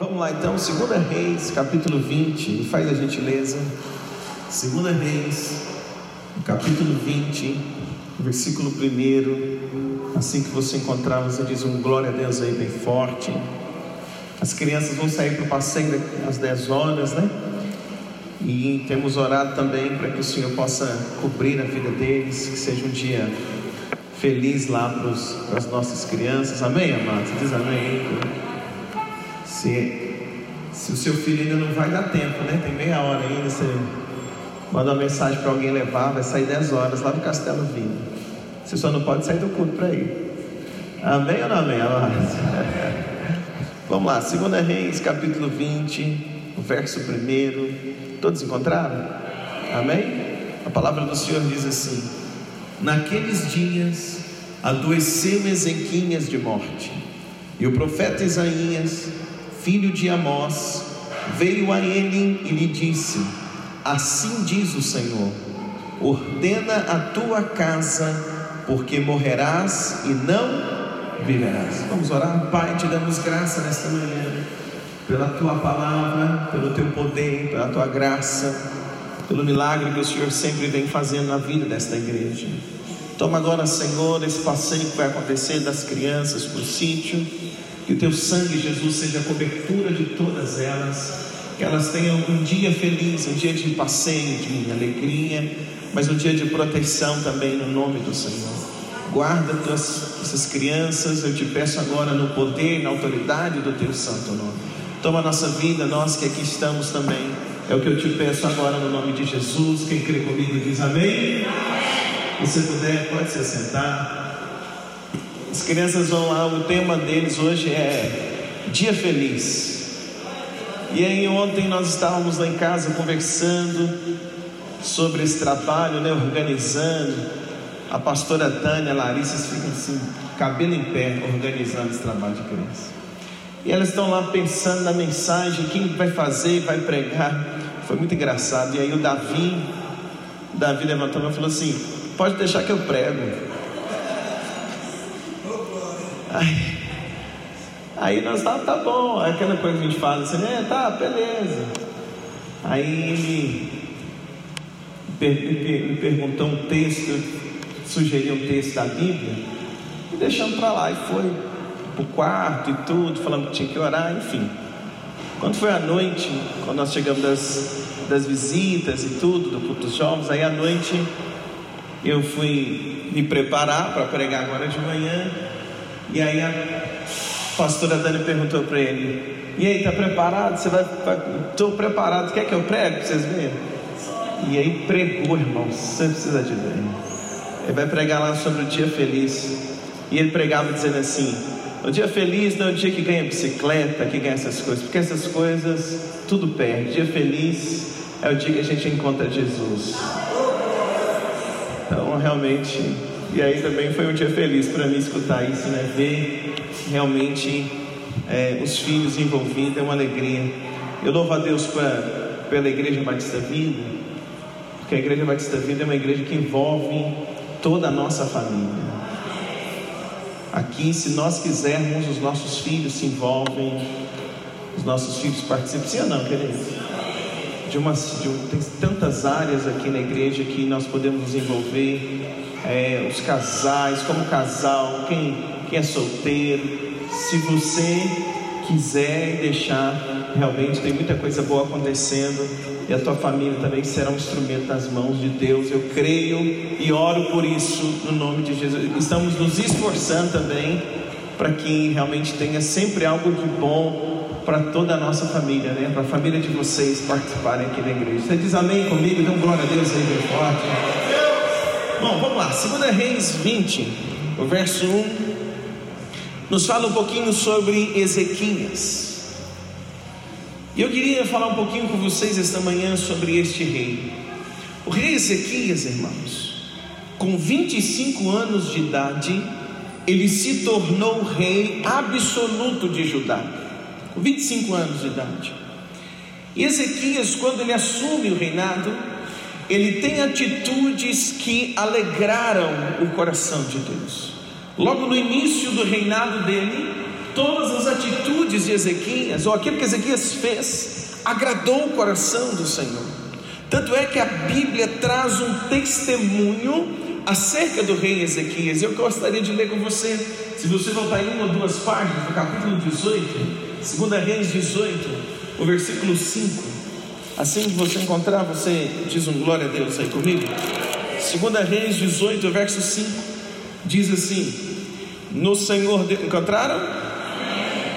Vamos lá então, 2 Reis, capítulo 20, me faz a gentileza. 2 Reis, capítulo 20, versículo 1. Assim que você encontrar, você diz um glória a Deus aí bem forte. As crianças vão sair para o passeio às 10 horas, né? E temos orado também para que o Senhor possa cobrir a vida deles, que seja um dia feliz lá para as nossas crianças. Amém, amados? Diz amém. Se, se o seu filho ainda não vai dar tempo, né? Tem meia hora ainda. Você manda uma mensagem para alguém levar, vai sair 10 horas lá do Castelo Vinho. Você só não pode sair do culto para ir. Amém ou não amém? Vamos lá, 2 Reis, capítulo 20, verso 1. Todos encontraram? Amém? A palavra do Senhor diz assim: Naqueles dias adoeceu Ezequias de morte, e o profeta Isaías, filho de Amós, veio a ele e lhe disse: Assim diz o Senhor: Ordena a tua casa, porque morrerás e não viverás. Vamos orar, Pai, te damos graça nesta manhã, pela tua palavra, pelo teu poder, pela tua graça, pelo milagre que o Senhor sempre vem fazendo na vida desta igreja. Toma agora, Senhor, esse passeio que vai acontecer das crianças para o sítio, que o teu sangue, Jesus, seja a cobertura de todas elas, que elas tenham um dia feliz, um dia de passeio, de alegria, mas um dia de proteção também no nome do Senhor. Guarda tuas, essas crianças, eu te peço agora no poder, na autoridade do teu santo nome. Toma a nossa vida, nós que aqui estamos também. É o que eu te peço agora no nome de Jesus. Quem crê comigo diz amém. Se puder, pode se sentar. As crianças vão lá, o tema deles hoje é Dia Feliz. E aí ontem nós estávamos lá em casa conversando sobre esse trabalho, né, organizando a pastora Tânia, Larissa ficam assim, cabelo em pé, organizando esse trabalho de criança. E elas estão lá pensando na mensagem, quem vai fazer, vai pregar. Foi muito engraçado. E aí o Davi, Davi levantou e falou assim: pode deixar que eu prego. Aí, aí nós tá, tá bom, aquela coisa que a gente fala assim, né? Tá, beleza. Aí ele me perguntou um texto sugerir um texto da Bíblia e deixamos para lá. E foi para o quarto e tudo, falando que tinha que orar, enfim. Quando foi à noite, quando nós chegamos das, das visitas e tudo, do culto dos jovens, aí à noite eu fui me preparar para pregar agora de manhã. E aí a pastora Dani perguntou para ele: E aí, está preparado? Você vai. Estou preparado, quer que eu pregue para vocês verem? E aí pregou, irmão, você precisa de ver. Ele vai pregar lá sobre o dia feliz. E ele pregava dizendo assim: o dia feliz não é o dia que ganha bicicleta, que ganha essas coisas, porque essas coisas tudo perde. O dia feliz é o dia que a gente encontra Jesus. Então, realmente, e aí também foi um dia feliz para mim escutar isso, né? Ver realmente é, os filhos envolvidos, é uma alegria. Eu louvo a Deus pra, pela Igreja Batista Vida, porque a Igreja Batista Vida é uma igreja que envolve toda a nossa família. Aqui, se nós quisermos, os nossos filhos se envolvem, os nossos filhos participam. Sim ou não, queridos? De uma, de tem tantas áreas aqui na igreja que nós podemos nos envolver. É, os casais, como casal, quem, quem é solteiro. Se você quiser deixar, realmente tem muita coisa boa acontecendo e a tua família também será um instrumento nas mãos de Deus. Eu creio e oro por isso no nome de Jesus. Estamos nos esforçando também para que realmente tenha sempre algo de bom para toda a nossa família, né? Para a família de vocês participarem aqui da igreja. Você diz amém comigo? Um glória a Deus aí bem forte. Bom, vamos lá. 2 Reis 20, o verso 1, nos fala um pouquinho sobre Ezequias. E eu queria falar um pouquinho com vocês esta manhã sobre este rei. O rei Ezequias, irmãos, com 25 anos de idade, ele se tornou rei absoluto de Judá. Com 25 anos de idade. E Ezequias, quando ele assume o reinado, ele tem atitudes que alegraram o coração de Deus. Logo no início do reinado dele, todas as atitudes de Ezequias, ou aquilo que Ezequias fez, agradou o coração do Senhor. Tanto é que a Bíblia traz um testemunho acerca do rei Ezequias. Eu gostaria de ler com você, se você voltar em uma ou duas páginas, no capítulo 18, 2 Reis 18, o versículo 5. Assim que você encontrar, você diz um glória a Deus aí comigo. 2 Reis 18, verso 5, diz assim: No Senhor, de... encontraram?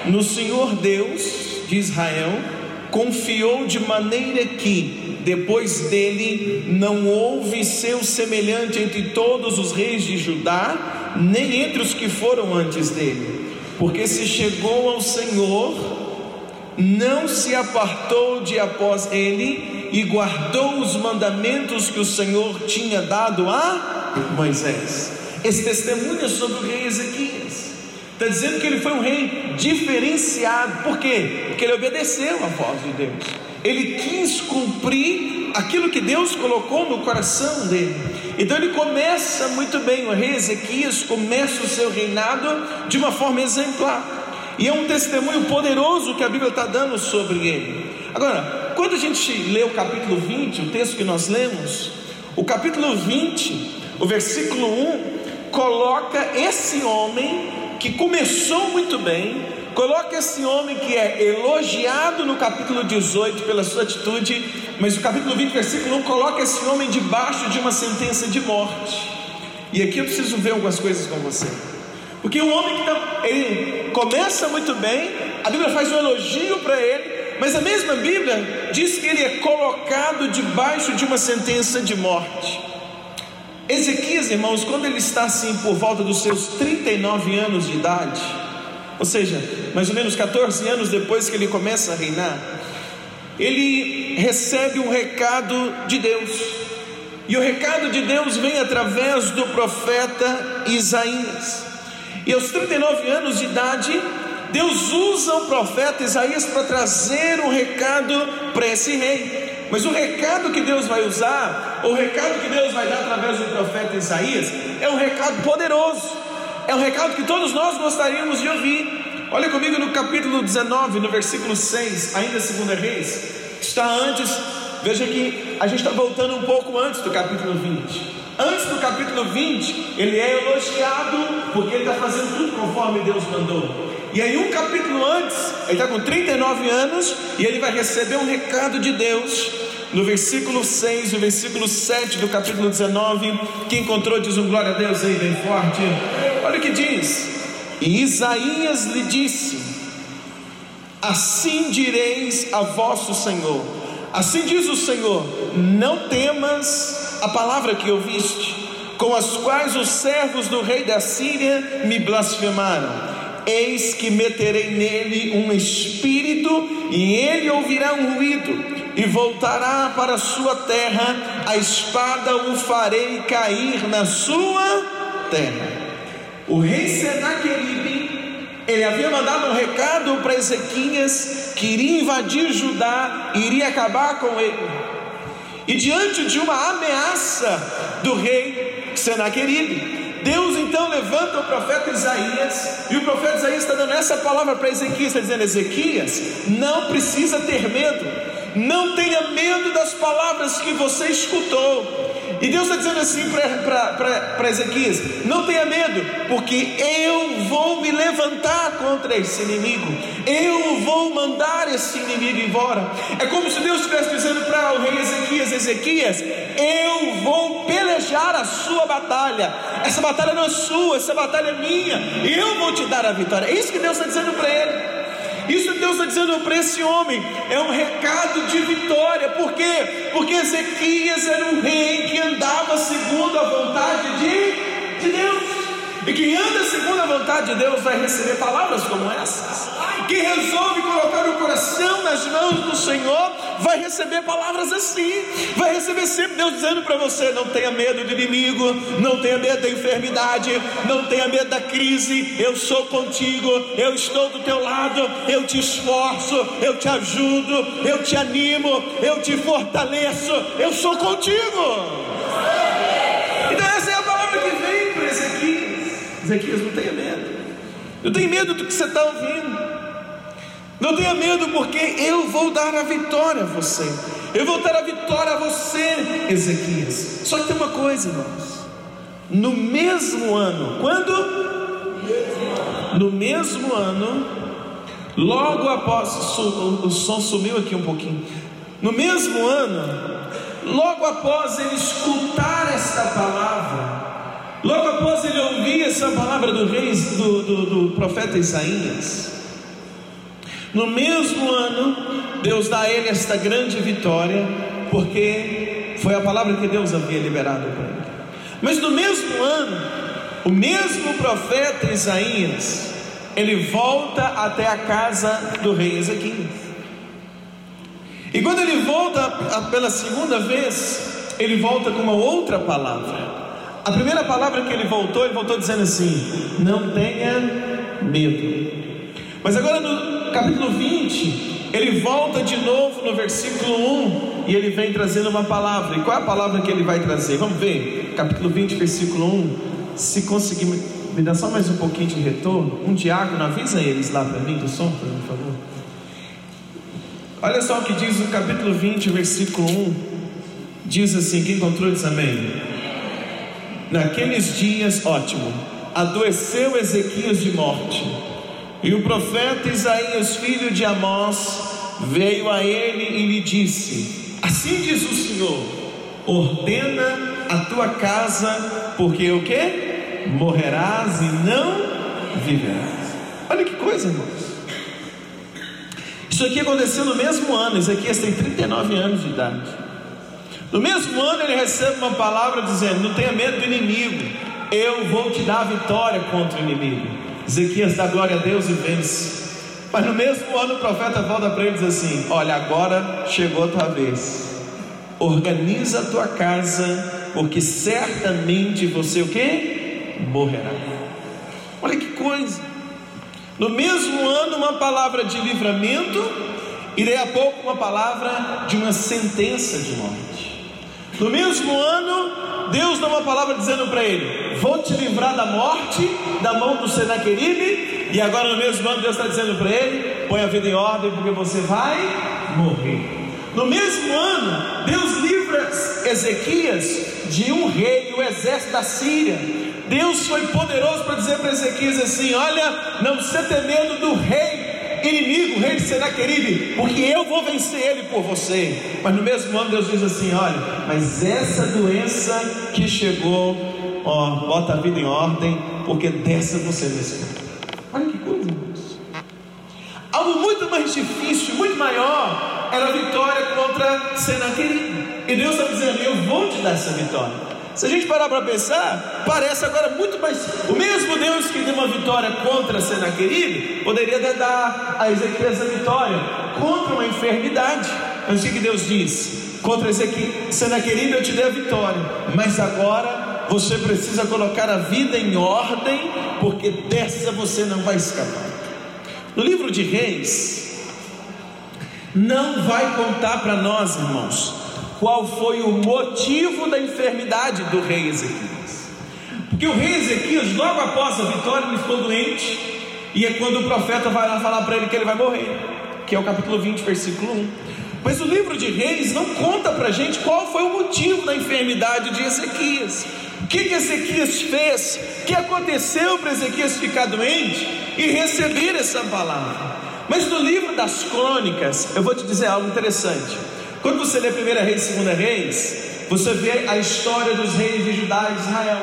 No Senhor Deus de Israel, confiou de maneira que, depois dele, não houve seu semelhante entre todos os reis de Judá, nem entre os que foram antes dele, porque se chegou ao Senhor, não se apartou de após ele e guardou os mandamentos que o Senhor tinha dado a Moisés. Esse testemunho é sobre o rei Ezequias. Está dizendo que ele foi um rei diferenciado. Por quê? Porque ele obedeceu a voz de Deus. Ele quis cumprir aquilo que Deus colocou no coração dele. Então ele começa muito bem, o rei Ezequias começa o seu reinado de uma forma exemplar. E é um testemunho poderoso que a Bíblia está dando sobre ele. Agora, quando a gente lê o capítulo 20, o texto que nós lemos, o capítulo 20, o versículo 1, coloca esse homem que começou muito bem, coloca esse homem que é elogiado no capítulo 18 pela sua atitude, mas o capítulo 20, versículo 1, coloca esse homem debaixo de uma sentença de morte. E aqui eu preciso ver algumas coisas com você. Porque o homem que tá, ele começa muito bem, a Bíblia faz um elogio para ele, mas a mesma Bíblia diz que ele é colocado debaixo de uma sentença de morte. Ezequias, irmãos, quando ele está assim por volta dos seus 39 anos de idade, ou seja, mais ou menos 14 anos depois que ele começa a reinar, ele recebe um recado de Deus. E o recado de Deus vem através do profeta Isaías. E aos 39 anos de idade, Deus usa o profeta Isaías para trazer um recado para esse rei. Mas o recado que Deus vai usar, o recado que Deus vai dar através do profeta Isaías, é um recado poderoso, é um recado que todos nós gostaríamos de ouvir. Olha comigo no capítulo 19, no versículo 6, ainda segunda Reis, está antes, veja que a gente está voltando um pouco antes do capítulo 20. Antes do capítulo 20, ele é elogiado porque ele está fazendo tudo conforme Deus mandou. E aí, um capítulo antes, ele está com 39 anos e ele vai receber um recado de Deus. No versículo 6, no versículo 7 do capítulo 19, quem encontrou diz um glória a Deus aí bem forte. Olha o que diz: E Isaías lhe disse: Assim direis a vosso Senhor, assim diz o Senhor: Não temas a palavra que ouviste, com as quais os servos do rei da Síria me blasfemaram Eis que meterei nele um espírito, e ele ouvirá um ruído, e voltará para sua terra, a espada o farei cair na sua terra. O rei Senaqueribe, ele havia mandado um recado para Ezequias que iria invadir Judá, iria acabar com ele. E diante de uma ameaça do rei Senaqueribe, Deus então levanta o profeta Isaías, e o profeta Isaías está dando essa palavra para Ezequias, está dizendo: Ezequias, não precisa ter medo, não tenha medo das palavras que você escutou. E Deus está dizendo assim para Ezequias: não tenha medo, porque eu vou me levantar contra esse inimigo, eu vou mandar esse inimigo embora. É como se Deus estivesse dizendo para o rei Ezequias: Ezequias, eu vou pelejar a sua batalha. Essa batalha não é sua, essa batalha é minha, eu vou te dar a vitória. É isso que Deus está dizendo para ele. Isso Deus está dizendo para esse homem, é um recado de vitória, por quê? Porque Ezequias era um rei que andava segundo a vontade de, de Deus, e quem anda segundo a vontade de Deus vai receber palavras como essas. Quem resolve colocar o coração nas mãos do Senhor vai receber palavras assim, vai receber sempre Deus dizendo para você: não tenha medo do inimigo, não tenha medo da enfermidade, não tenha medo da crise, eu sou contigo, eu estou do teu lado, eu te esforço, eu te ajudo, eu te animo, eu te fortaleço, eu sou contigo. Ezequias: não tenha medo. Não tenha medo do que você está ouvindo. Não tenha medo, porque eu vou dar a vitória a você. Eu vou dar a vitória a você, Ezequias. Só que tem uma coisa, irmãos. No mesmo ano, quando? No mesmo ano, logo após, o som sumiu aqui um pouquinho. No mesmo ano, logo após ele escutar esta palavra, logo após ele ouvir essa palavra do rei, do, do, do profeta Isaías, no mesmo ano, Deus dá a ele esta grande vitória, porque foi a palavra que Deus havia liberado para ele. Mas no mesmo ano, o mesmo profeta Isaías, ele volta até a casa do rei Ezequias. E quando ele volta pela segunda vez, ele volta com uma outra palavra. A primeira palavra que ele voltou, ele voltou dizendo assim: Não tenha medo. Mas agora no capítulo 20, ele volta de novo no versículo 1 e ele vem trazendo uma palavra. E qual é a palavra que ele vai trazer? Vamos ver, capítulo 20, versículo 1. Se conseguir, me dá só mais um pouquinho de retorno. Um diácono, avisa eles lá para mim do som, por favor. Olha só o que diz o capítulo 20, versículo 1. Diz assim: quem encontrou diz amém. Naqueles dias, ótimo, adoeceu Ezequias de morte e o profeta Isaías, filho de Amós, veio a ele e lhe disse: Assim diz o Senhor: ordena a tua casa, porque o que? Morrerás e não viverás. Olha que coisa, irmãos. Isso aqui aconteceu no mesmo ano. Ezequias tem 39 anos de idade. No mesmo ano ele recebe uma palavra dizendo: Não tenha medo do inimigo, eu vou te dar a vitória contra o inimigo. Ezequias dá glória a Deus e vence. Mas no mesmo ano o profeta volta para ele e diz assim: Olha, agora chegou a tua vez. Organiza a tua casa, porque certamente você o que? Morrerá. Olha que coisa. No mesmo ano, uma palavra de livramento, e daí a pouco uma palavra de uma sentença de morte. No mesmo ano, Deus dá uma palavra dizendo para ele: Vou te livrar da morte, da mão do Senaqueribe. E agora no mesmo ano Deus está dizendo para ele: Põe a vida em ordem, porque você vai morrer. No mesmo ano, Deus livra Ezequias de um rei, o exército da Síria. Deus foi poderoso para dizer para Ezequias assim: Olha, não se ter medo do rei inimigo, rei de Senaqueribe, porque eu vou vencer ele por você. Mas no mesmo ano Deus diz assim: olha, mas essa doença que chegou, ó, bota a vida em ordem, porque dessa você escapa. Olha que coisa, irmãos. Algo muito mais difícil, muito maior, era a vitória contra Senaqueribe. E Deus está dizendo: eu vou te dar essa vitória. Se a gente parar para pensar, parece agora muito mais. O mesmo Deus que deu uma vitória contra Senaqueribe, poderia dar a Ezequias a vitória contra uma enfermidade. Mas o que Deus diz? Contra Senaqueribe eu te dei a vitória, mas agora você precisa colocar a vida em ordem, porque dessa você não vai escapar. No livro de Reis, não vai contar para nós, irmãos, qual foi o motivo da enfermidade do rei Ezequias. Porque o rei Ezequias, logo após a vitória, ele ficou doente, e é quando o profeta vai lá falar para ele que ele vai morrer, que é o capítulo 20, versículo 1. Mas o livro de Reis não conta para a gente qual foi o motivo da enfermidade de Ezequias. O que, que Ezequias fez? O que aconteceu para Ezequias ficar doente e receber essa palavra? Mas no livro das crônicas, eu vou te dizer algo interessante. Quando você lê 1 Reis e 2 Reis, você vê a história dos reis de Judá e Israel.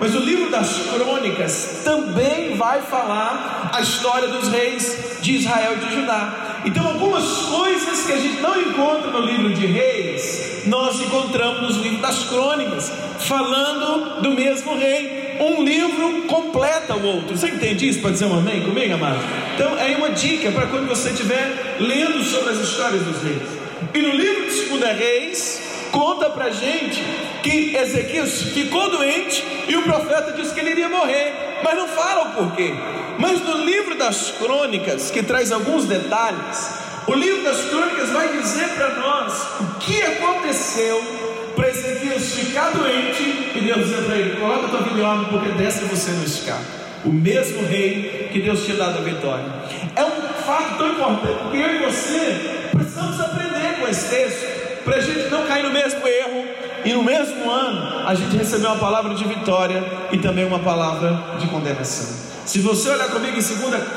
Mas o livro das crônicas também vai falar a história dos reis de Israel e de Judá. Então, algumas coisas que a gente não encontra no livro de reis, nós encontramos nos livros das crônicas, falando do mesmo rei. Um livro completa o outro. Você entende isso? Pode dizer um amém comigo, amado? Então, é uma dica para quando você estiver lendo sobre as histórias dos reis. E no livro de 2 Reis, conta pra gente que Ezequias ficou doente e o profeta disse que ele iria morrer, mas não fala o porquê. Mas no livro das crônicas, que traz alguns detalhes, o livro das crônicas vai dizer para nós o que aconteceu para Ezequias ficar doente e Deus dizer para ele: coloca tua vida em porque dessa você não escapa. o mesmo rei que Deus tinha dado a vitória. É um fato tão importante, porque eu e você precisamos aprender com esse texto, para a gente não cair no mesmo erro e no mesmo ano a gente recebeu uma palavra de vitória e também uma palavra de condenação. Se você olhar comigo em 2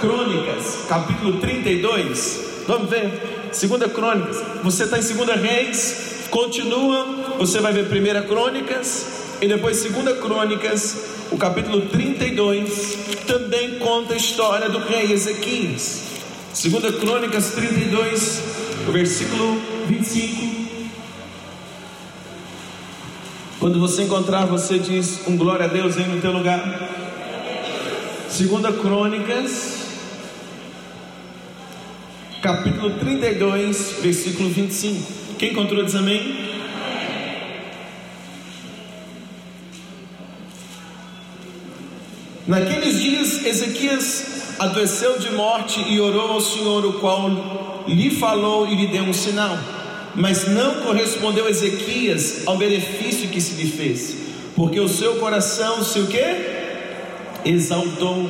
Crônicas, capítulo 32, vamos ver, 2 Crônicas, você está em 2 Reis, continua, você vai ver 1 Crônicas e depois 2 Crônicas, o capítulo 32 também conta a história do rei Ezequias. 2 Crônicas 32, o versículo 25. Quando você encontrar, você diz um glória a Deus aí no teu lugar. Segunda Crônicas, capítulo 32, versículo 25. Quem encontrou diz amém? Naqueles dias, Ezequias adoeceu de morte e orou ao Senhor, o qual lhe falou e lhe deu um sinal mas não correspondeu Ezequias ao benefício que se lhe fez, porque o seu coração se o que? Exaltou,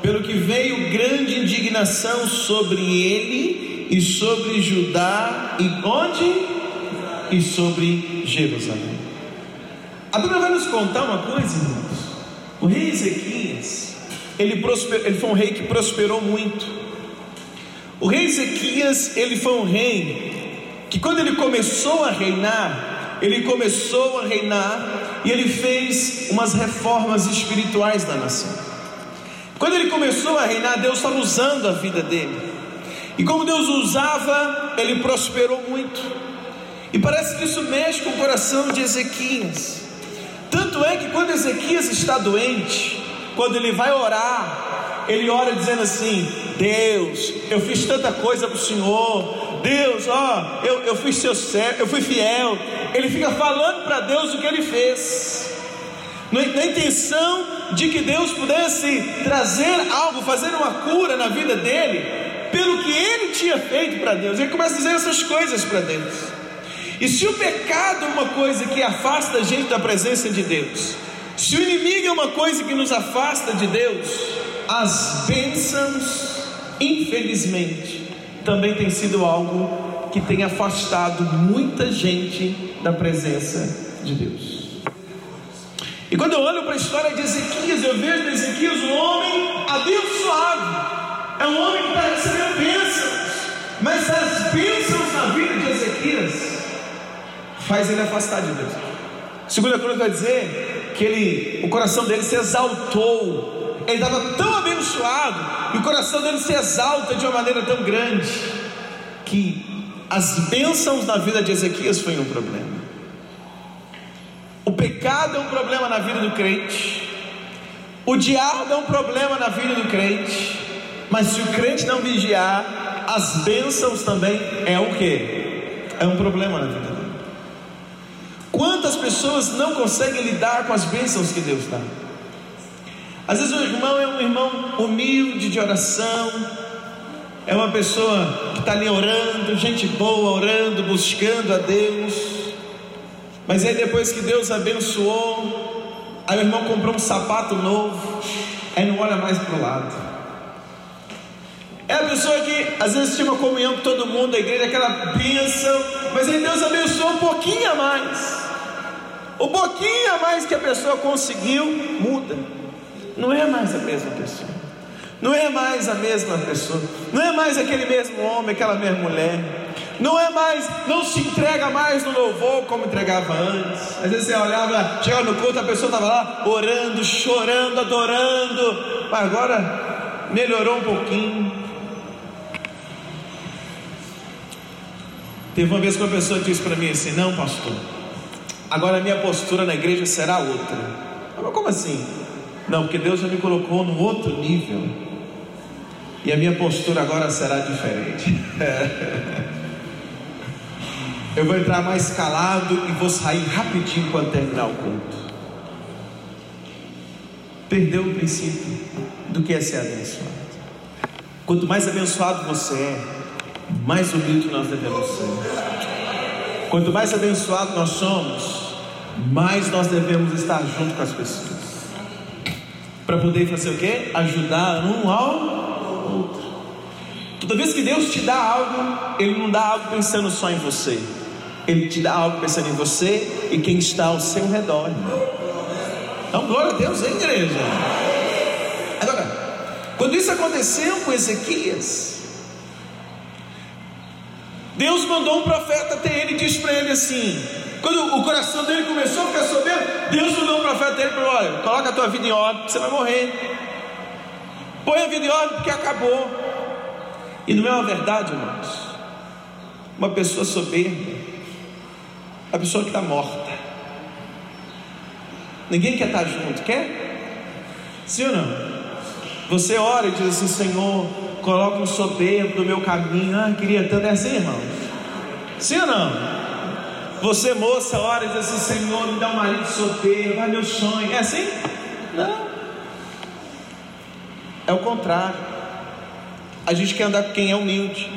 pelo que veio grande indignação sobre ele e sobre Judá e onde? E sobre Jerusalém. A Bíblia vai nos contar uma coisa, irmãos. O rei Ezequias, ele, ele foi um rei que prosperou muito. O rei Ezequias, ele foi um rei que quando ele começou a reinar, ele começou a reinar e ele fez umas reformas espirituais da nação. Quando ele começou a reinar, Deus estava usando a vida dele. E como Deus usava, ele prosperou muito. E parece que isso mexe com o coração de Ezequias. Tanto é que quando Ezequias está doente, quando ele vai orar, ele ora dizendo assim: Deus, eu fiz tanta coisa para o Senhor, Deus, ó, eu, eu fui seu servo, eu fui fiel. Ele fica falando para Deus o que ele fez, na, na intenção de que Deus pudesse trazer algo, fazer uma cura na vida dele, pelo que ele tinha feito para Deus. Ele começa a dizer essas coisas para Deus. E se o pecado é uma coisa que afasta a gente da presença de Deus, se o inimigo é uma coisa que nos afasta de Deus, as bênçãos, infelizmente, também tem sido algo que tem afastado muita gente da presença de Deus. E quando eu olho para a história de Ezequias, eu vejo Ezequias um homem abençoado. É um homem que está recebendo bênçãos. Mas as bênçãos na vida de Ezequias faz ele afastar de Deus. Segunda Crônica vai dizer que ele, o coração dele se exaltou. Ele estava tão abençoado e o coração dele se exalta de uma maneira tão grande que as bênçãos na vida de Ezequias foi um problema. O pecado é um problema na vida do crente. O diabo é um problema na vida do crente. Mas se o crente não vigiar, as bênçãos também é o que? É um problema na vida. Quantas pessoas não conseguem lidar com as bênçãos que Deus dá? Às vezes o irmão é um irmão humilde de oração, é uma pessoa que está ali orando, gente boa, orando, buscando a Deus. Mas aí depois que Deus abençoou, aí o irmão comprou um sapato novo, aí não olha mais para o lado. É a pessoa que às vezes tinha uma comunhão com todo mundo, a igreja, aquela bênção, mas aí Deus abençoou um pouquinho a mais. O pouquinho a mais que a pessoa conseguiu, muda não é mais a mesma pessoa. Não é mais a mesma pessoa. Não é mais aquele mesmo homem, aquela mesma mulher. Não é mais, não se entrega mais no louvor como entregava antes. Às vezes você olhava, chegava no culto, a pessoa estava lá orando, chorando, adorando. Mas agora melhorou um pouquinho. Teve uma vez que uma pessoa disse para mim assim: Não, pastor, agora a minha postura na igreja será outra. Mas como assim? Não, porque Deus já me colocou no outro nível. E a minha postura agora será diferente. Eu vou entrar mais calado e vou sair rapidinho quando terminar o culto. Perdeu o princípio do que é ser abençoado. Quanto mais abençoado você é, mais humilde nós devemos ser. Quanto mais abençoado nós somos, mais nós devemos estar junto com as pessoas. para poder fazer o quê? Ajudar um ao outro. Toda vez que Deus te dá algo, Ele não dá algo pensando só em você. Ele te dá algo pensando em você e quem está ao seu redor. Então, glória a Deus, hein, igreja? Agora, quando isso aconteceu com Ezequias, Deus mandou um profeta até ele e disse para ele assim: quando o coração dele começou a ficar soberbo, Deus mandou um profeta para ele: olha, coloca a tua vida em ordem, você vai morrer. Põe a vida em ordem porque acabou. E não é uma verdade, irmãos. Uma pessoa soberba, a pessoa que está morta. Ninguém quer estar junto, quer? Sim ou não? Você ora e diz assim: Senhor, coloca um soberbo no meu caminho. Ah, queria tanto. É assim, irmão? Sim ou não? Você, moça, ora e diz assim: Senhor, me dá um marido soberbo. Ah, meu sonho. É assim? Não. É o contrário. A gente quer andar com quem é humilde.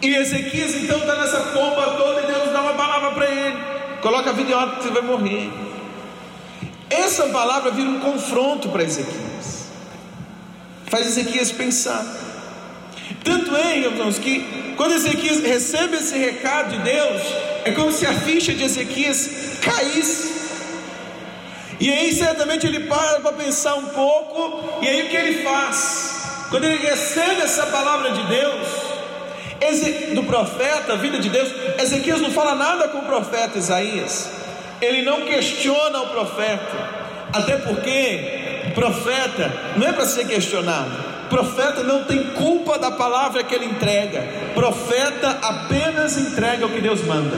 E Ezequias então está nessa pomba toda e Deus dá uma palavra para ele. Coloca a vida em ordem que você vai morrer. Essa palavra vira um confronto para Ezequias. Faz Ezequias pensar. Tanto é, irmãos, que quando Ezequias recebe esse recado de Deus, é como se a ficha de Ezequias caísse. E aí certamente ele para para pensar um pouco, e aí o que ele faz? Quando ele recebe essa palavra de Deus, do profeta, a vida de Deus, Ezequias não fala nada com o profeta Isaías, ele não questiona o profeta, até porque profeta não é para ser questionado, profeta não tem culpa da palavra que ele entrega, profeta apenas entrega o que Deus manda.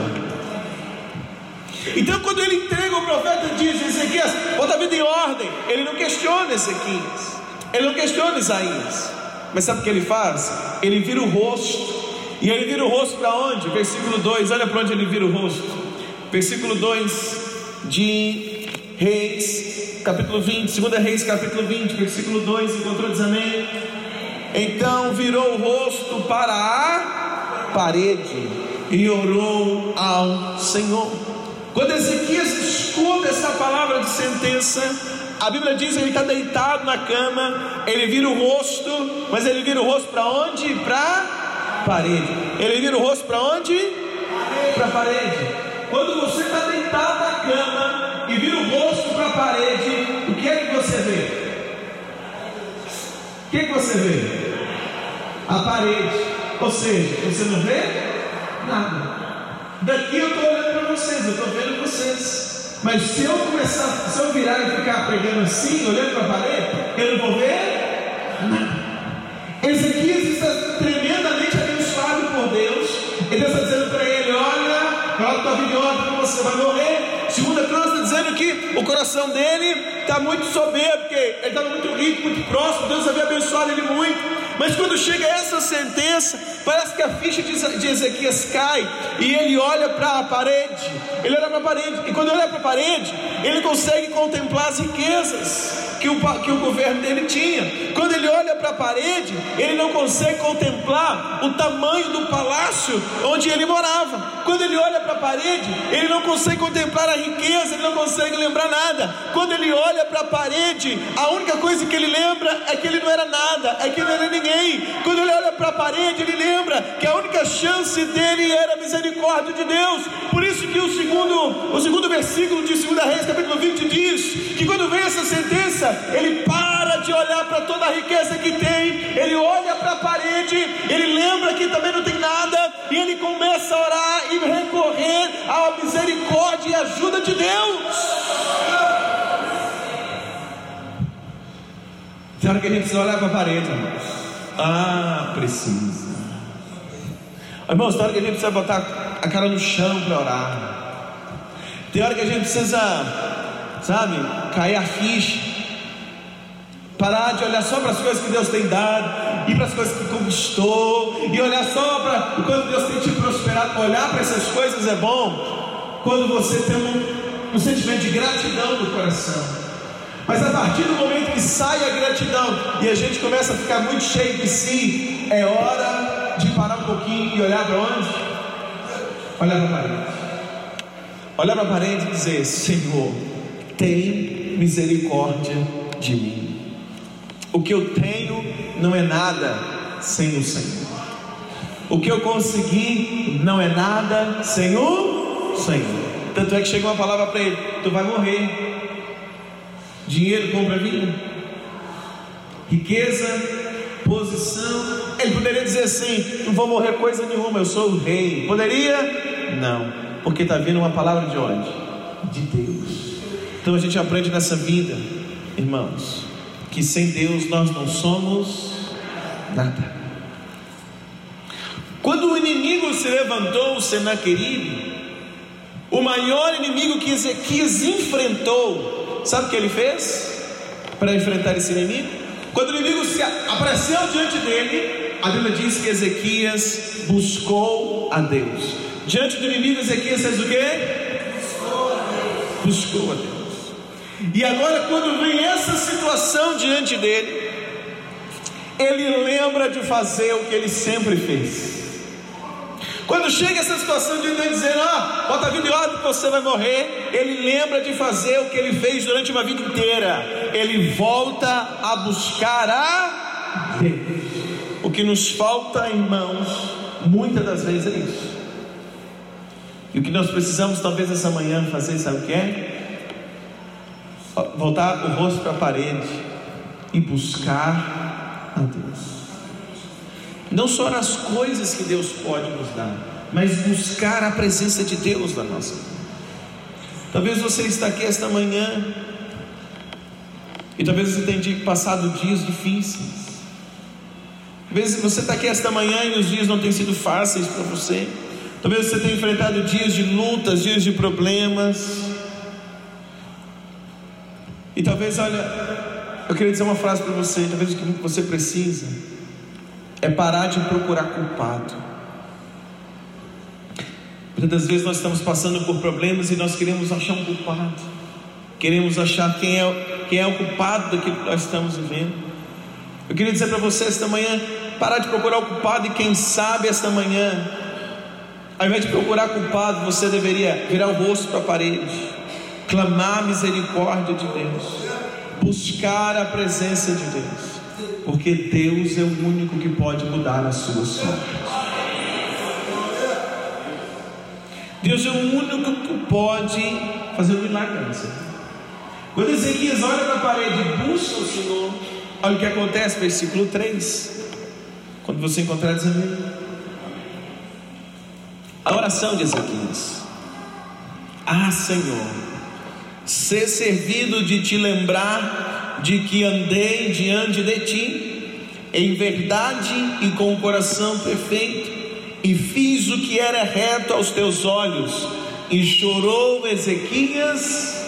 Então, quando ele entrega o profeta, diz: Ezequias, bota a vida em ordem. Ele não questiona Ezequias, ele não questiona Isaías, mas sabe o que ele faz? Ele vira o rosto e ele vira o rosto para onde? Versículo 2, olha para onde ele vira o rosto. Versículo 2 de Reis, capítulo 20, 2 Reis, capítulo 20, versículo 2, encontrou, diz amém. Então virou o rosto para a parede e orou ao Senhor. Quando Ezequias escuta essa palavra de sentença, a Bíblia diz que ele está deitado na cama, ele vira o rosto, mas ele vira o rosto para onde? Para parede. Ele vira o rosto para onde? Para a parede. Quando você está deitado na cama e vira o rosto a parede, o que é que você vê? O que, é que você vê? A parede. Ou seja, você não vê nada. Daqui eu estou olhando para vocês, eu estou vendo vocês. Mas se eu começar, se eu virar e ficar pregando assim, olhando para a parede, eu não vou ver nada. Ezequias está tremendamente por Deus, e Deus está dizendo para ele: Olha, coloca tua vida em ordem, você vai morrer. Dizendo que o coração dele está muito soberbo, porque ele estava muito rico, muito próximo, Deus havia abençoado ele muito. Mas quando chega essa sentença, parece que a ficha de Ezequias cai e ele olha para a parede. Ele olha para a parede, e quando olha para a parede, ele consegue contemplar as riquezas que o, que o governo dele tinha. Quando ele olha para a parede, ele não consegue contemplar o tamanho do palácio onde ele morava. Quando ele olha para a parede, ele não consegue contemplar a riqueza, ele não consegue lembrar nada. Quando ele olha para a parede, a única coisa que ele lembra é que ele não era nada, é que ele não era ninguém. Quando ele olha para a parede, ele lembra que a única chance dele era a misericórdia de Deus. Por isso que o segundo, o segundo versículo de 2 Reis, capítulo 20, diz que quando vem essa sentença, ele para de olhar para toda a riqueza que tem, ele olha para a parede, ele lembra que também não tem nada, e ele começa a orar e recorrer à misericórdia e ajuda de Deus. Tem hora que a gente precisa olhar para a parede, irmãos. Ah, precisa. Irmãos, tem hora que a gente precisa botar a cara no chão para orar. Tem hora que a gente precisa, sabe, cair a ficha Parar de olhar só para as coisas que Deus tem dado, e para as coisas que conquistou, e olhar só para o quanto Deus tem te prosperado. Olhar para essas coisas é bom quando você tem um, um sentimento de gratidão no coração. Mas a partir do momento que sai a gratidão e a gente começa a ficar muito cheio de si, é hora de parar um pouquinho e olhar para onde? Olhar para a parede. Olhar para a parede e dizer: Senhor, tem misericórdia de mim. O que eu tenho não é nada sem o Senhor. O que eu consegui não é nada sem o Senhor. Tanto é que chegou uma palavra para ele: Tu vai morrer. Dinheiro compra vida. Riqueza, posição. Ele poderia dizer assim: Não vou morrer coisa nenhuma, eu sou o rei. Poderia? Não, porque está vindo uma palavra de onde? De Deus. Então a gente aprende nessa vida, irmãos, que sem Deus nós não somos nada. Quando o inimigo se levantou, Senaqueribe, o maior inimigo que Ezequias enfrentou, sabe o que ele fez para enfrentar esse inimigo? Quando o inimigo se apareceu diante dele, a Bíblia diz que Ezequias buscou a Deus. Diante do inimigo, Ezequias fez o quê? Buscou a Deus. Buscou a Deus. E agora, quando vem essa situação diante dele, ele lembra de fazer o que ele sempre fez. Quando chega essa situação de Deus dizendo, ah, bota a vida em ordem que você vai morrer, ele lembra de fazer o que ele fez durante uma vida inteira. Ele volta a buscar a Deus. O que nos falta, irmãos, muitas das vezes é isso. E o que nós precisamos, talvez, essa manhã fazer, sabe o que é? Voltar o rosto para a parede e buscar a Deus não só nas coisas que Deus pode nos dar, mas buscar a presença de Deus na nossa vida. Talvez você está aqui esta manhã e talvez você tenha passado dias difíceis. Talvez você está aqui esta manhã e os dias não têm sido fáceis para você. Talvez você tenha enfrentado dias de lutas, dias de problemas. E talvez, olha, eu queria dizer uma frase para você, talvez o que você precisa é parar de procurar culpado. Muitas vezes nós estamos passando por problemas e nós queremos achar um culpado, queremos achar quem é, quem é o culpado daquilo que nós estamos vivendo. Eu queria dizer para você esta manhã: parar de procurar o culpado e quem sabe esta manhã, ao invés de procurar culpado, você deveria virar o rosto para a parede, clamar a misericórdia de Deus, buscar a presença de Deus porque Deus é o único que pode mudar a sua sorte. Deus é o único que pode fazer um milagre nessa Quando Ezequias olha para a parede e busca o Senhor, olha o que acontece, versículo 3. Quando você encontrar, diz amém. A oração de Ezequias: Ah, Senhor, ser servido de te lembrar de que andei diante de ti em verdade e com o coração perfeito, e fiz o que era reto aos teus olhos, e chorou Ezequias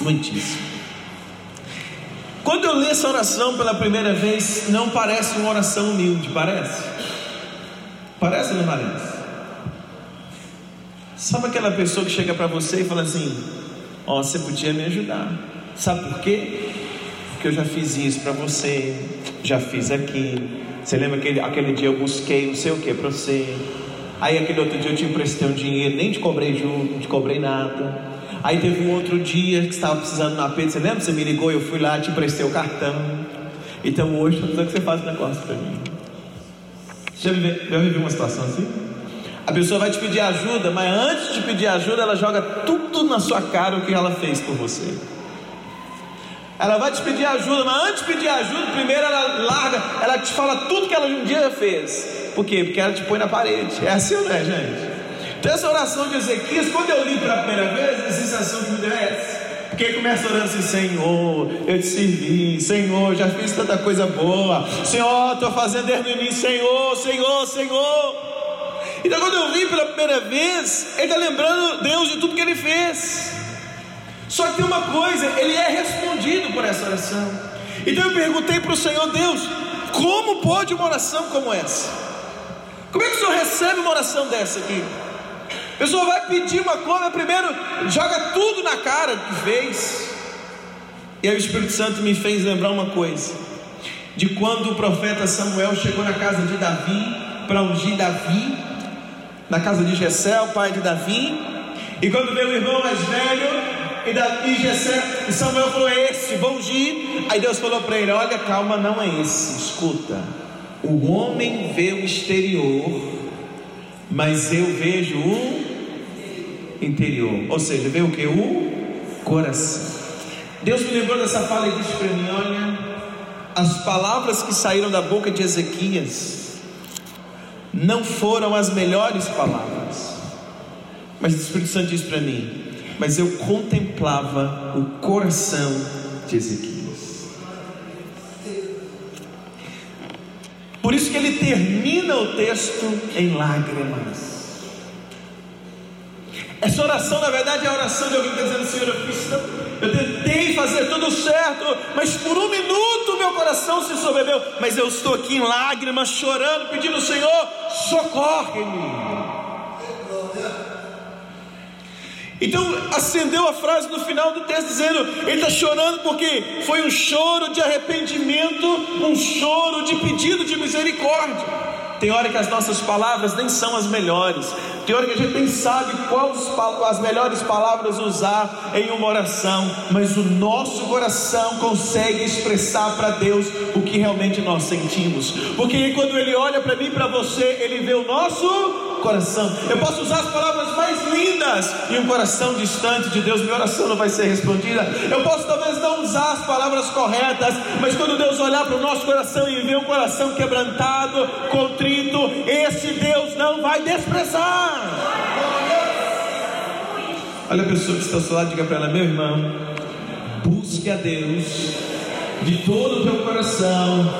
muitíssimo. Quando eu li essa oração pela primeira vez, não parece uma oração humilde, parece? Parece não parece? Sabe aquela pessoa que chega para você e fala assim: Ó, oh, você podia me ajudar. Sabe por quê? porque eu já fiz isso para você, já fiz aquilo. Você lembra que aquele dia eu busquei não sei o que para você. Aí aquele outro dia eu te emprestei um dinheiro, nem te cobrei junto, não te cobrei nada. Aí teve um outro dia que estava precisando na apê, você lembra? Você me ligou, eu fui lá, te emprestei o cartão. Então hoje eu que você faz um negócio para mim. Já viveu uma situação assim? A pessoa vai te pedir ajuda, mas antes de pedir ajuda, ela joga tudo na sua cara o que ela fez por você. Ela vai te pedir ajuda, mas antes de pedir ajuda, primeiro ela larga, ela te fala tudo que ela um dia fez. Por quê? Porque ela te põe na parede. É assim ou não é, gente? Então essa oração de Ezequias, quando eu li pela primeira vez, a sensação que me deu é essa. Porque começa orando assim, Senhor, eu te servi, Senhor, já fiz tanta coisa boa, Senhor, estou fazendo desde o início, Senhor, Senhor, Senhor. Então quando eu vi pela primeira vez, ele está lembrando Deus de tudo que ele fez. Só que tem uma coisa, ele é respondido por essa oração. Então eu perguntei para o Senhor Deus: como pode uma oração como essa? Como é que o Senhor recebe uma oração dessa aqui? A pessoa vai pedir uma coisa, primeiro joga tudo na cara de vez. E aí o Espírito Santo me fez lembrar uma coisa: de quando o profeta Samuel chegou na casa de Davi para ungir Davi, na casa de Jessé, o pai de Davi, e quando veio o irmão mais velho, E, Davi, Jessé, e Samuel falou: é esse, vou ungir. Aí Deus falou para ele: Olha, calma, não é esse, escuta. O homem vê o exterior, mas eu vejo o interior. Ou seja, vê o que? O coração. Deus me lembrou dessa fala e disse para mim: Olha, as palavras que saíram da boca de Ezequias não foram as melhores palavras. Mas o Espírito Santo disse para mim: Mas eu contemplava o coração de Ezequias. Por isso que ele termina o texto em lágrimas. Essa oração, na verdade, é a oração de alguém que está dizendo: Senhor, eu fiz eu tentei fazer tudo certo, mas por um minuto meu coração se sobreveu. Mas eu estou aqui em lágrimas, chorando, pedindo: Senhor, socorre-me. Então acendeu a frase no final do texto dizendo: ele está chorando porque foi um choro de arrependimento, um choro de pedido de misericórdia. Tem hora que as nossas palavras nem são as melhores, tem hora que a gente nem sabe quais as melhores palavras usar em uma oração, mas o nosso coração consegue expressar para Deus o que realmente nós sentimos, porque quando Ele olha para mim e para você, Ele vê o nosso coração. Eu posso usar as palavras mais lindas e um coração distante de Deus, minha oração não vai ser respondida. Eu posso talvez não usar as palavras corretas, mas quando Deus olhar para o nosso coração e ver um coração quebrantado, contrito, esse Deus não vai desprezar. Olha a pessoa que está ao seu lado, diga para ela, meu irmão, busque a Deus de todo o teu coração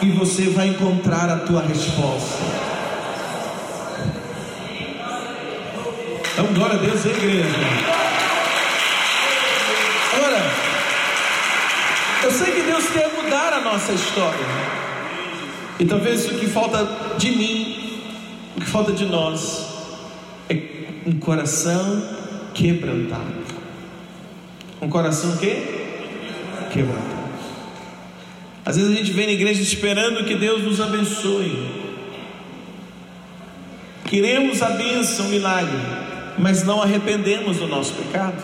e você vai encontrar a tua resposta. Então, glória a Deus, igreja. Agora, eu sei que Deus quer mudar a nossa história. E talvez o que falta de mim, o que falta de nós, é um coração quebrantado. Um coração que? Quebrantado. Às vezes a gente vem na igreja esperando que Deus nos abençoe. Queremos a bênção, o milagre mas não arrependemos do nosso pecado.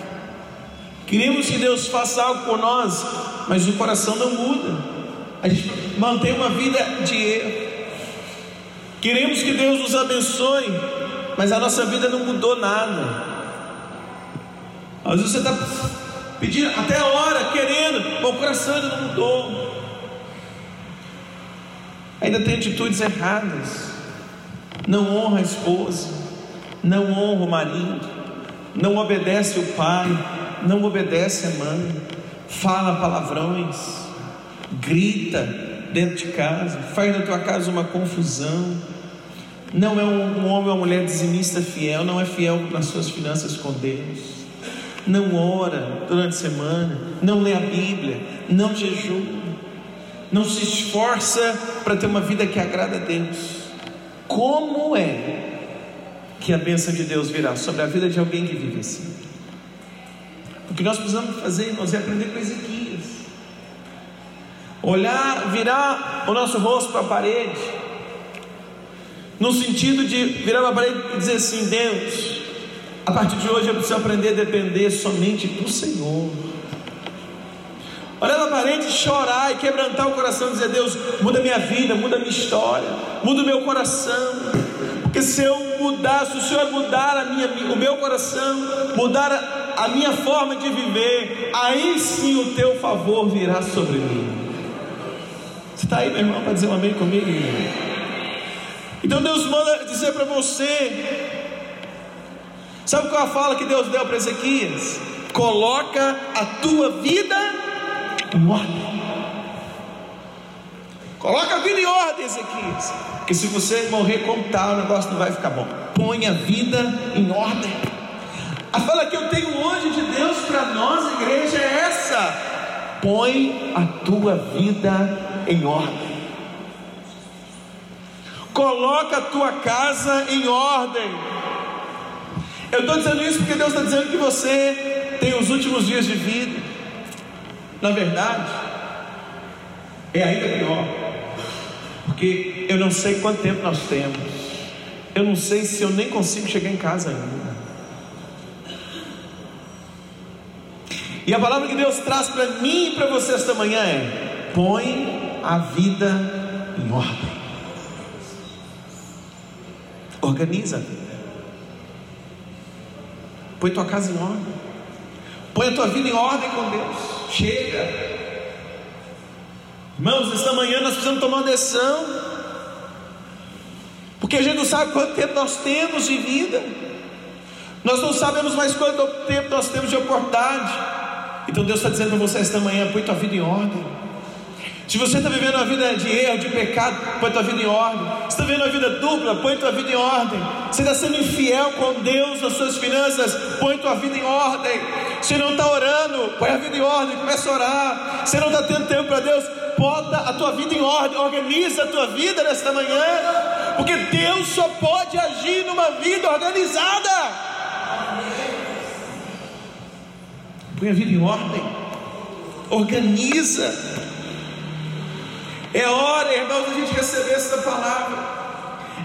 Queremos que Deus faça algo por nós, mas o coração não muda. A gente mantém uma vida de erro. Queremos que Deus nos abençoe, mas a nossa vida não mudou nada. Às vezes você está pedindo até a hora, querendo, mas o coração ainda não mudou. Ainda tem atitudes erradas. Não honra a esposa não honra o marido, não obedece o pai, não obedece a mãe, fala palavrões, grita dentro de casa, faz na tua casa uma confusão, não é um, homem ou uma mulher dizimista fiel, não é fiel nas suas finanças com Deus, não ora durante a semana, não lê a Bíblia, não jejua, não se esforça para ter uma vida que agrada a Deus. Como é que a bênção de Deus virá sobre a vida de alguém que vive assim. O que nós precisamos fazer, irmãos, é aprender com Ezequias. Olhar, virar o nosso rosto para a parede, no sentido de virar para a parede e dizer assim: Deus, a partir de hoje eu preciso aprender a depender somente do Senhor. Olhar para a parede, chorar e quebrantar o coração, dizer: Deus, muda minha vida, muda minha história, muda o meu coração. Porque se eu mudar, se o Senhor mudar a minha, o meu coração, mudar a, a minha forma de viver, aí sim o teu favor virá sobre mim. Você está aí, meu irmão, para dizer um amém comigo? Então Deus manda dizer para você. Sabe qual é a fala que Deus deu para Ezequias? Coloca a tua vida em ordem. Coloca a vida em ordem, Ezequias. Porque se você morrer como tal, o negócio não vai ficar bom. Põe a vida em ordem. A fala que eu tenho hoje de Deus para nós, igreja, é essa: põe a tua vida em ordem. Coloca a tua casa em ordem. Eu estou dizendo isso porque Deus está dizendo que você tem os últimos dias de vida. Na verdade, é ainda pior. Porque eu não sei quanto tempo nós temos. Eu não sei se eu nem consigo chegar em casa ainda. E a palavra que Deus traz para mim e para você esta manhã é: põe a vida em ordem. Organiza a vida. Põe tua casa em ordem. Põe a tua vida em ordem com Deus. Chega. Irmãos, esta manhã nós precisamos tomar uma decisão. Porque a gente não sabe quanto tempo nós temos de vida. Nós não sabemos mais quanto tempo nós temos de oportunidade. Então Deus está dizendo para você esta manhã: põe tua vida em ordem. Se você está vivendo uma vida de erro, de pecado, põe tua vida em ordem. Se está vivendo uma vida dupla, põe tua vida em ordem. Você está sendo infiel com Deus nas suas finanças, põe tua vida em ordem. Se não está orando, põe a vida em ordem, começa a orar. Se não está tendo tempo para Deus, bota a tua vida em ordem, organiza a tua vida nesta manhã, porque Deus só pode agir numa vida organizada. Põe a vida em ordem, organiza. É hora, irmãos, a gente receber essa palavra.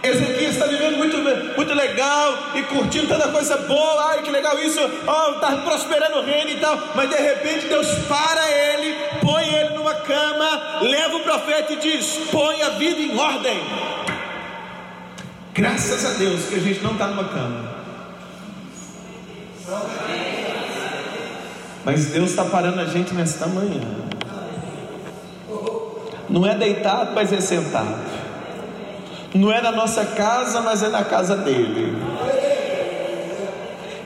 Ezequiel está vivendo muito, muito legal e curtindo tanta coisa boa. Ai, que legal isso, está prosperando o reino e tal. Mas de repente Deus para ele, põe ele cama, leva o profeta e diz: põe a vida em ordem. Graças a Deus que a gente não está numa cama. Mas Deus está parando a gente nesta manhã. Não é deitado, mas é sentado. Não é na nossa casa, mas é na casa dele.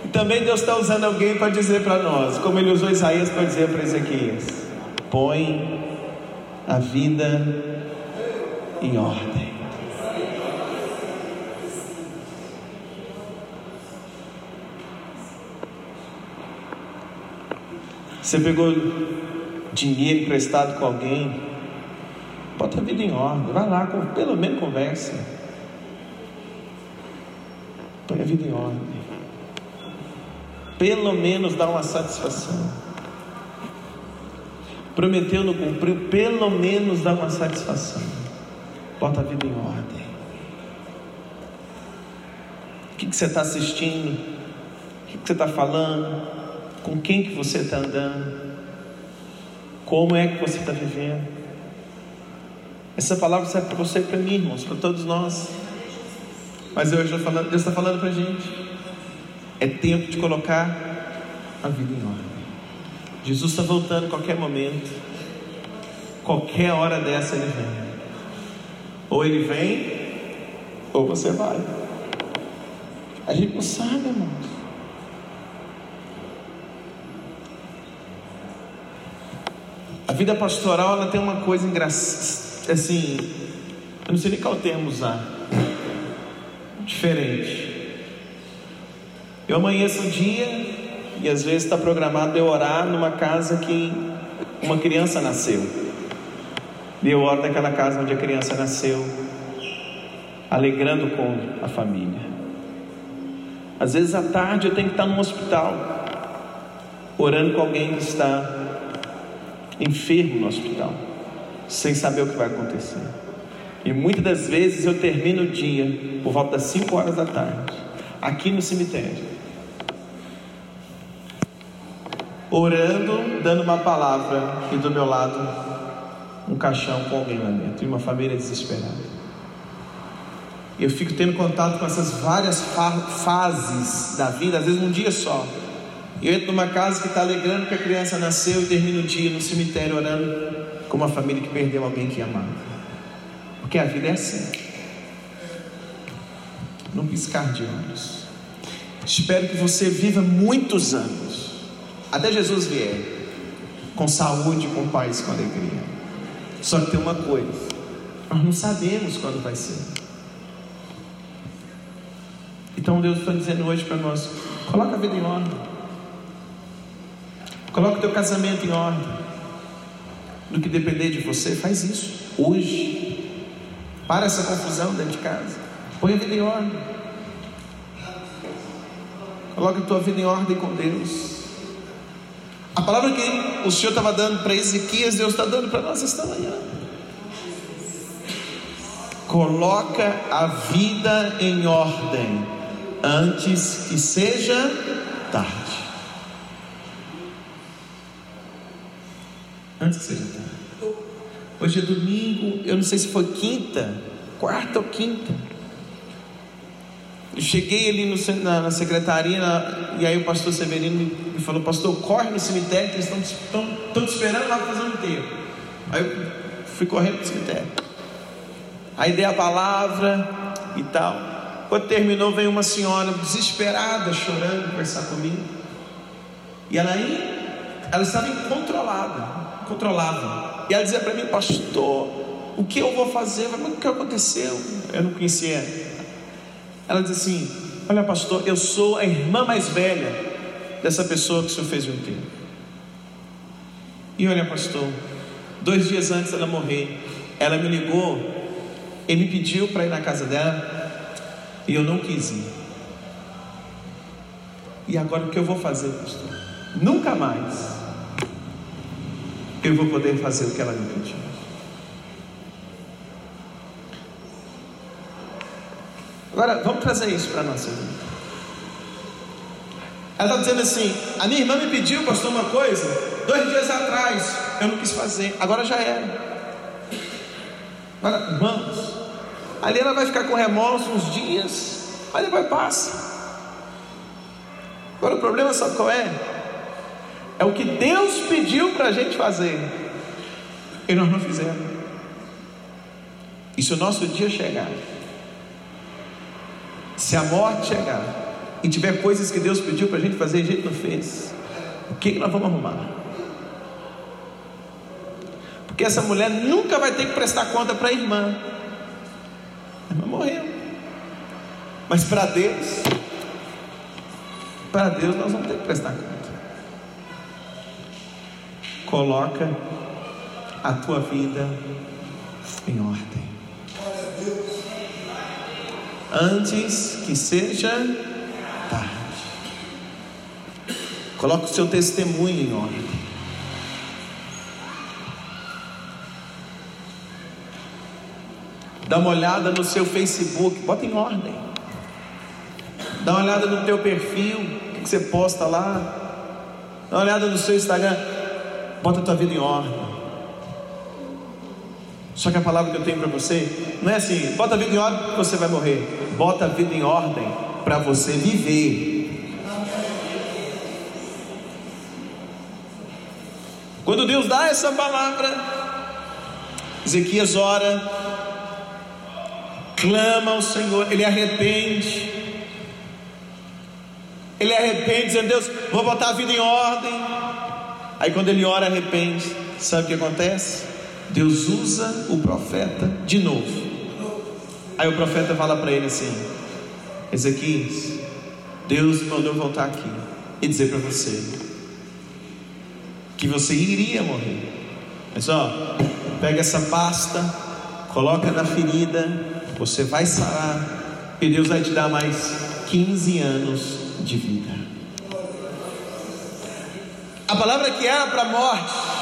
E também Deus está usando alguém para dizer para nós, como ele usou Isaías para dizer para Ezequias: põe a vida em ordem. Você pegou dinheiro emprestado com alguém, bota a vida em ordem, vai lá, pelo menos conversa. Põe a vida em ordem. Pelo menos dá uma satisfação. Prometeu, não cumpriu, pelo menos dá uma satisfação. Bota a vida em ordem. O que, que você está assistindo? O que, que você está falando? Com quem que você está andando? Como é que você está vivendo? Essa palavra serve para você e para mim, irmãos, para todos nós. Mas hoje Deus está falando para a gente. É tempo de colocar a vida em ordem. Jesus está voltando a qualquer momento. Qualquer hora dessa ele vem. Ou ele vem, ou você vai. A gente não sabe, irmãos. A vida pastoral ela tem uma coisa engraçada, assim, eu não sei nem qual termo usar, diferente. Eu amanheço um dia e às vezes está programado eu orar numa casa que uma criança nasceu. E eu oro naquela casa onde a criança nasceu, alegrando com a família. Às vezes à tarde eu tenho que estar no hospital, orando com alguém que está enfermo no hospital, sem saber o que vai acontecer. E muitas das vezes eu termino o dia por volta das 5 horas da tarde, aqui no cemitério, orando, dando uma palavra, e do meu lado um caixão com alguém lá dentro, e uma família desesperada. Eu fico tendo contato com essas várias fa fases da vida, às vezes um dia só. Eu entro numa casa que está alegrando que a criança nasceu e termino o dia no cemitério orando com uma família que perdeu alguém que amava. Porque a vida é assim. Num piscar de olhos. Espero que você viva muitos anos, até Jesus vier, com saúde, com paz, com alegria. Só que tem uma coisa: nós não sabemos quando vai ser. Então Deus está dizendo hoje para nós: coloca a vida em ordem. Coloque o teu casamento em ordem. No que depender de você, faz isso hoje. Para essa confusão dentro de casa. Põe a vida em ordem. Coloque a tua vida em ordem com Deus. A palavra que o Senhor estava dando para Ezequias, Deus está dando para nós esta manhã. Coloca a vida em ordem antes que seja tarde. Antes que seja tarde. Hoje é domingo, eu não sei se foi quinta, quarta ou quinta. Eu cheguei ali no, na, na, secretaria na, e aí o pastor Severino me, falou: Pastor, corre no cemitério que eles estão te esperando lá fazer um enterro. Aí eu fui correndo para o cemitério. Aí dei a palavra e tal. Quando terminou, veio uma senhora desesperada, chorando, conversar comigo. E ela aí, ela estava incontrolada, controlada. E ela dizia para mim, pastor, o que eu vou fazer? Mas o que aconteceu? Eu não conhecia ela diz assim: Olha, pastor, eu sou a irmã mais velha dessa pessoa que o senhor fez o enterro. E olha, pastor, dois dias antes dela morrer, ela me ligou e me pediu para ir na casa dela e eu não quis ir. E agora o que eu vou fazer, pastor? Nunca mais eu vou poder fazer o que ela me pediu. Agora, vamos trazer isso para a nossa vida. Ela está dizendo assim: a minha irmã me pediu, pastor, uma coisa, dois dias atrás, eu não quis fazer, agora já era. Agora, irmãos, ali ela vai ficar com remorso uns dias, mas depois passa. Agora o problema sabe qual é? É o que Deus pediu para a gente fazer, e nós não fizemos. E se o nosso dia chegar, se a morte chegar e tiver coisas que Deus pediu para a gente fazer e a gente não fez, o que nós vamos arrumar? Porque essa mulher nunca vai ter que prestar conta para a irmã. A irmã morreu. Mas para Deus, para Deus nós vamos ter que prestar conta. Coloca a tua vida em ordem antes que seja tarde. Coloque o seu testemunho em ordem. Dá uma olhada no seu Facebook, bota em ordem. Dá uma olhada no teu perfil, o que você posta lá. Dá uma olhada no seu Instagram, bota a tua vida em ordem. Só que a palavra que eu tenho para você não é assim, bota a vida em ordem que você vai morrer. Bota a vida em ordem para você viver. Quando Deus dá essa palavra, Ezequias ora, clama ao Senhor, ele arrepende. Ele arrepende, dizendo: Deus, vou botar a vida em ordem. Aí, quando ele ora, arrepende, sabe o que acontece? Deus usa o profeta de novo. Aí o profeta fala para ele assim: Ezequias, Deus me mandou voltar aqui e dizer para você que você iria morrer. Mas ó, pega essa pasta, coloca na ferida, você vai sarar e Deus vai te dar mais 15 anos de vida. A palavra que era para morte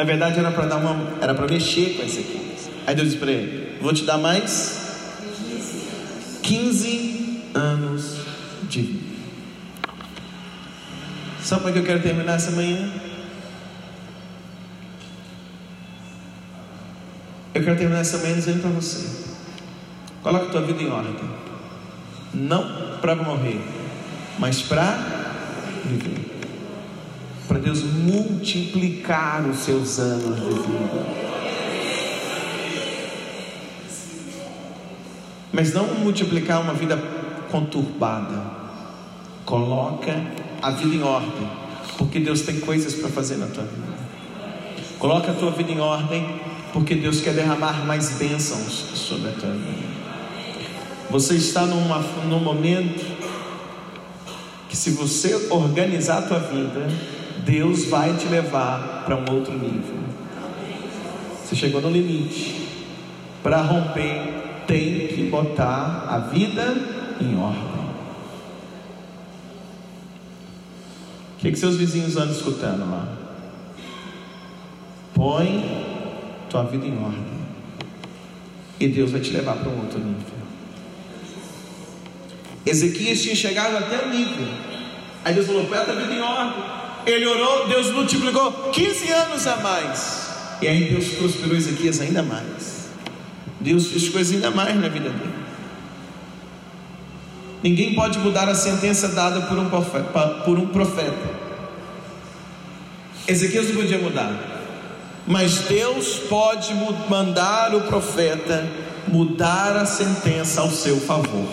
na verdade era para dar uma, era para mexer com esse aqui. Aí Deus disse para ele: Vou te dar mais 15 anos de vida. Sabe para que eu quero terminar essa manhã? Eu quero terminar essa manhã dizendo para você: coloque a tua vida em ordem. Não para morrer, mas para viver para Deus multiplicar os seus anos de vida. Mas não multiplicar uma vida conturbada. Coloca a vida em ordem, porque Deus tem coisas para fazer na tua vida. Coloca a tua vida em ordem, porque Deus quer derramar mais bênçãos sobre a tua vida. Você está numa, num momento que se você organizar a tua vida, Deus vai te levar para um outro nível. Você chegou no limite. Para romper, tem que botar a vida em ordem. O que, que seus vizinhos andam escutando lá? Põe tua vida em ordem. E Deus vai te levar para um outro nível. Ezequias tinha chegado até o nível. Aí Deus falou: põe a tua vida em ordem. Ele orou, Deus multiplicou 15 anos a mais. E aí Deus prosperou Ezequias ainda mais. Deus fez coisas ainda mais na vida dele. Ninguém pode mudar a sentença dada por um profeta. Por um profeta. Ezequias não podia mudar, mas Deus pode mandar o profeta mudar a sentença ao seu favor.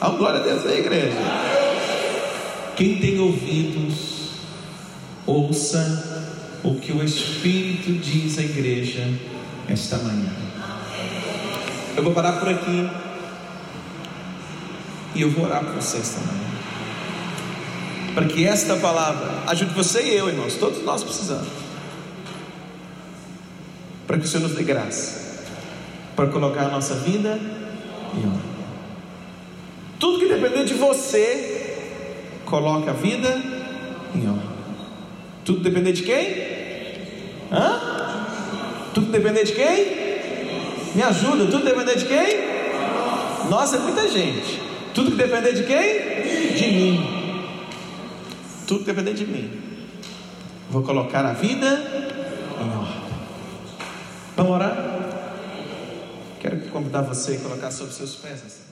A glória a Deus, igreja. Quem tem ouvidos, ouça o que o Espírito diz à igreja esta manhã. Eu vou parar por aqui e eu vou orar por vocês também. Para que esta palavra ajude você e eu, irmãos, todos nós precisamos. Para que o Senhor nos dê graça, para colocar a nossa vida em ordem. Tudo que depender de você, coloque a vida em ordem. Tudo depender de quem? Hã? Tudo depender de quem? Me ajuda, tudo depender de quem? Nossa, é muita gente. Tudo que depender de quem? De mim. Tudo depender de mim. Vou colocar a vida em ordem. Vamos orar? Quero convidar você a colocar sobre seus pés.